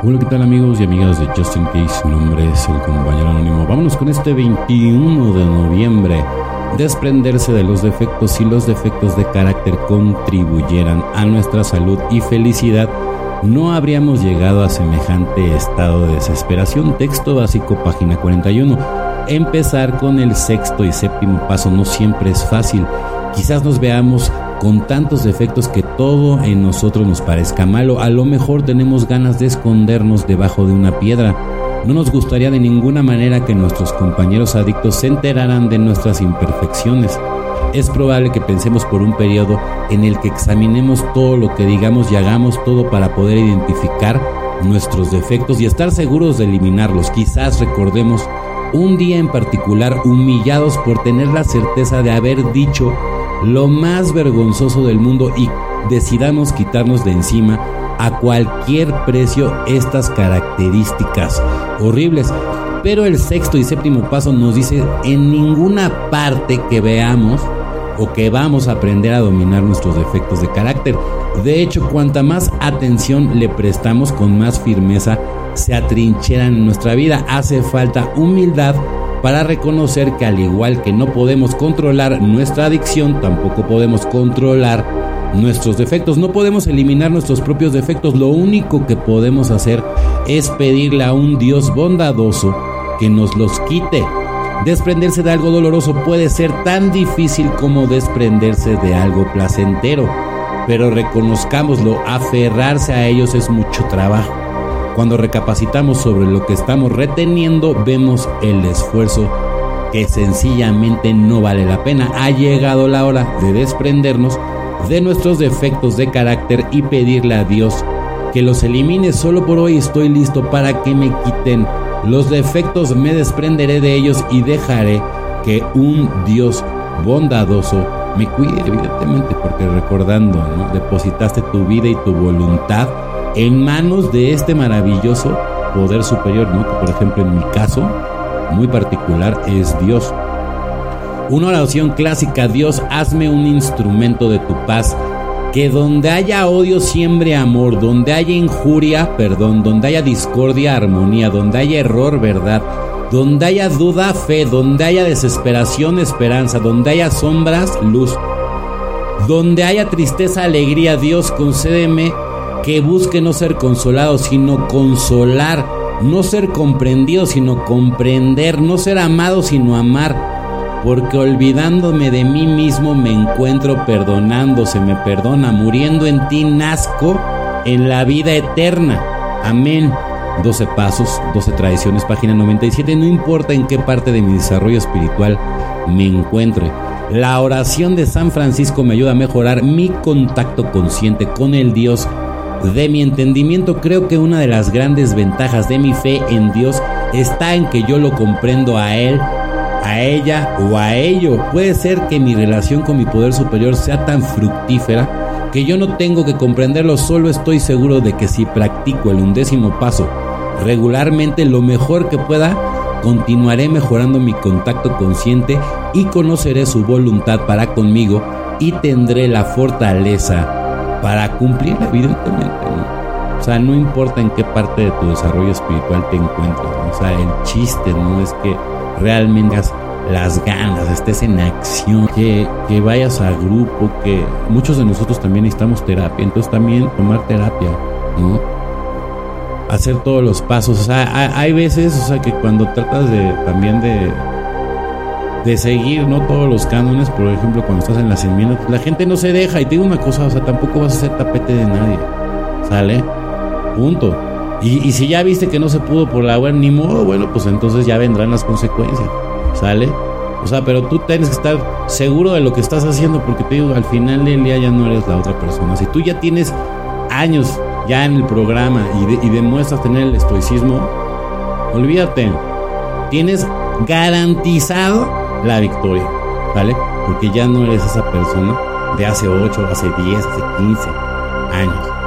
Hola, ¿qué tal amigos y amigas de Justin Case? Mi nombre es el compañero anónimo. Vámonos con este 21 de noviembre. Desprenderse de los defectos si los defectos de carácter contribuyeran a nuestra salud y felicidad, no habríamos llegado a semejante estado de desesperación. Texto básico, página 41. Empezar con el sexto y séptimo paso no siempre es fácil. Quizás nos veamos con tantos defectos que todo en nosotros nos parezca malo. A lo mejor tenemos ganas de escondernos debajo de una piedra. No nos gustaría de ninguna manera que nuestros compañeros adictos se enteraran de nuestras imperfecciones. Es probable que pensemos por un periodo en el que examinemos todo lo que digamos y hagamos todo para poder identificar nuestros defectos y estar seguros de eliminarlos. Quizás recordemos un día en particular humillados por tener la certeza de haber dicho lo más vergonzoso del mundo y decidamos quitarnos de encima a cualquier precio estas características horribles. Pero el sexto y séptimo paso nos dice en ninguna parte que veamos o que vamos a aprender a dominar nuestros defectos de carácter. De hecho, cuanta más atención le prestamos con más firmeza se atrincheran en nuestra vida. Hace falta humildad para reconocer que al igual que no podemos controlar nuestra adicción, tampoco podemos controlar nuestros defectos. No podemos eliminar nuestros propios defectos. Lo único que podemos hacer es pedirle a un Dios bondadoso que nos los quite. Desprenderse de algo doloroso puede ser tan difícil como desprenderse de algo placentero. Pero reconozcámoslo, aferrarse a ellos es mucho trabajo. Cuando recapacitamos sobre lo que estamos reteniendo, vemos el esfuerzo que sencillamente no vale la pena. Ha llegado la hora de desprendernos de nuestros defectos de carácter y pedirle a Dios que los elimine. Solo por hoy estoy listo para que me quiten los defectos, me desprenderé de ellos y dejaré que un Dios bondadoso me cuide, evidentemente, porque recordando, depositaste tu vida y tu voluntad en manos de este maravilloso poder superior, ¿no? por ejemplo en mi caso muy particular es Dios. Una oración clásica, Dios, hazme un instrumento de tu paz, que donde haya odio siembre amor, donde haya injuria, perdón, donde haya discordia, armonía, donde haya error, verdad, donde haya duda, fe, donde haya desesperación, esperanza, donde haya sombras, luz, donde haya tristeza, alegría, Dios, concédeme que busque no ser consolado, sino consolar, no ser comprendido, sino comprender, no ser amado, sino amar, porque olvidándome de mí mismo me encuentro perdonando, se me perdona, muriendo en ti nazco en la vida eterna. Amén. 12 pasos, 12 tradiciones, página 97, no importa en qué parte de mi desarrollo espiritual me encuentre. La oración de San Francisco me ayuda a mejorar mi contacto consciente con el Dios de mi entendimiento, creo que una de las grandes ventajas de mi fe en Dios está en que yo lo comprendo a Él, a ella o a ello. Puede ser que mi relación con mi poder superior sea tan fructífera que yo no tengo que comprenderlo, solo estoy seguro de que si practico el undécimo paso regularmente lo mejor que pueda, continuaré mejorando mi contacto consciente y conoceré su voluntad para conmigo y tendré la fortaleza para cumplir evidentemente. O sea, no importa en qué parte de tu desarrollo espiritual te encuentres. O sea, el chiste no es que realmente las ganas, estés en acción, que, que vayas a grupo, que muchos de nosotros también necesitamos terapia. Entonces también tomar terapia, ¿no? Hacer todos los pasos. O sea, hay veces, o sea, que cuando tratas de también de de seguir no todos los cánones, por ejemplo, cuando estás en las enmiendas, la gente no se deja. Y te digo una cosa, o sea, tampoco vas a ser tapete de nadie. ¿Sale? Punto. Y, si ya viste que no se pudo por la buena, ni modo, bueno, pues entonces ya vendrán las consecuencias. ¿Sale? O sea, pero tú tienes que estar seguro de lo que estás haciendo, porque te digo, al final del día ya no eres la otra persona. Si tú ya tienes años ya en el programa y, y demuestras tener el estoicismo, olvídate. Tienes garantizado la victoria, ¿vale? Porque ya no eres esa persona de hace 8, hace 10, hace 15 años.